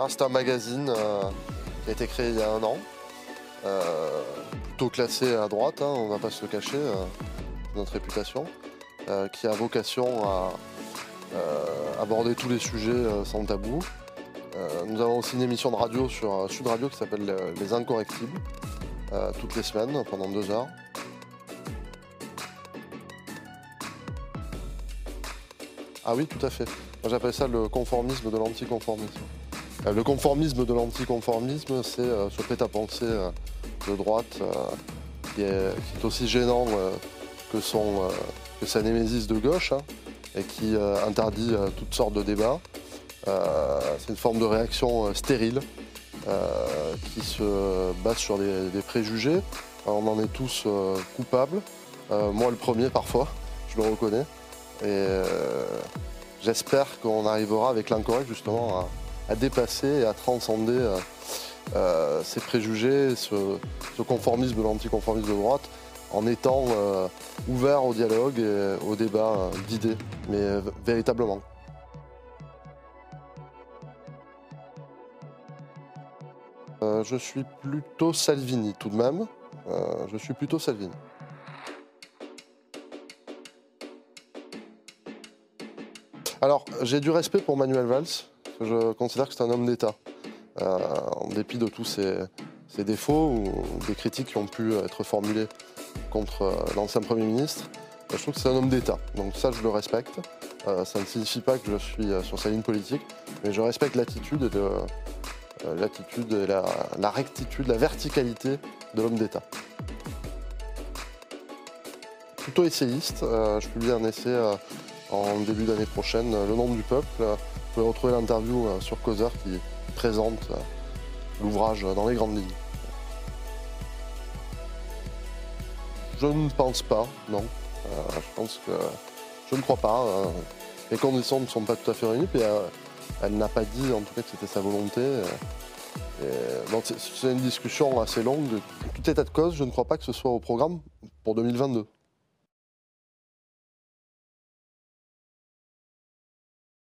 Un magazine euh, qui a été créé il y a un an, euh, plutôt classé à droite, hein, on ne va pas se le cacher, euh, notre réputation, qui a vocation à aborder tous les sujets sans tabou. Nous avons aussi une émission de radio sur Sud Radio qui s'appelle Les Incorrectibles, toutes les semaines pendant deux heures. Ah oui, tout à fait. Moi j'appelle ça le conformisme de l'anticonformisme. Euh, le conformisme de l'anticonformisme, c'est euh, ce prêt-à-penser euh, de droite qui, est, aussi gênant que, son, sa némésis de gauche hein, et qui interdit toutes sortes de débats. C'est une forme de réaction stérile qui se base sur des, préjugés. On en est tous coupables. Moi le premier parfois, je le reconnais. Et j'espère qu'on arrivera avec l'incorrect justement à, à dépasser et à transcender euh, euh, ces préjugés, ce, ce conformisme l'anticonformisme de droite, en étant euh, ouvert au dialogue et au débat euh, d'idées, mais véritablement. Je suis plutôt Salvini tout de même. Je suis plutôt Salvini. Alors, j'ai du respect pour Manuel Valls. Je considère que c'est un homme d'État. Euh, en dépit de tous ses, défauts ou des critiques qui ont pu être formulées contre euh, l'ancien Premier ministre, euh, je trouve que c'est un homme d'État. Donc ça, je le respecte. Ça ne signifie pas que je suis sur sa ligne politique, mais je respecte l'attitude l'attitude la, rectitude, la verticalité de l'homme d'État. Plutôt essayiste. Je publie un essai en début d'année prochaine, Le nom du peuple. Vous pouvez retrouver l'interview euh, sur Causeur qui présente euh, l'ouvrage euh, dans les grandes lignes. Je ne pense pas, non. Je pense que je ne crois pas. les conditions ne sont pas tout à fait réunies, elle n'a pas dit en tout cas que c'était sa volonté. c'est une discussion assez longue. De tout état de cause, je ne crois pas que ce soit au programme pour 2022.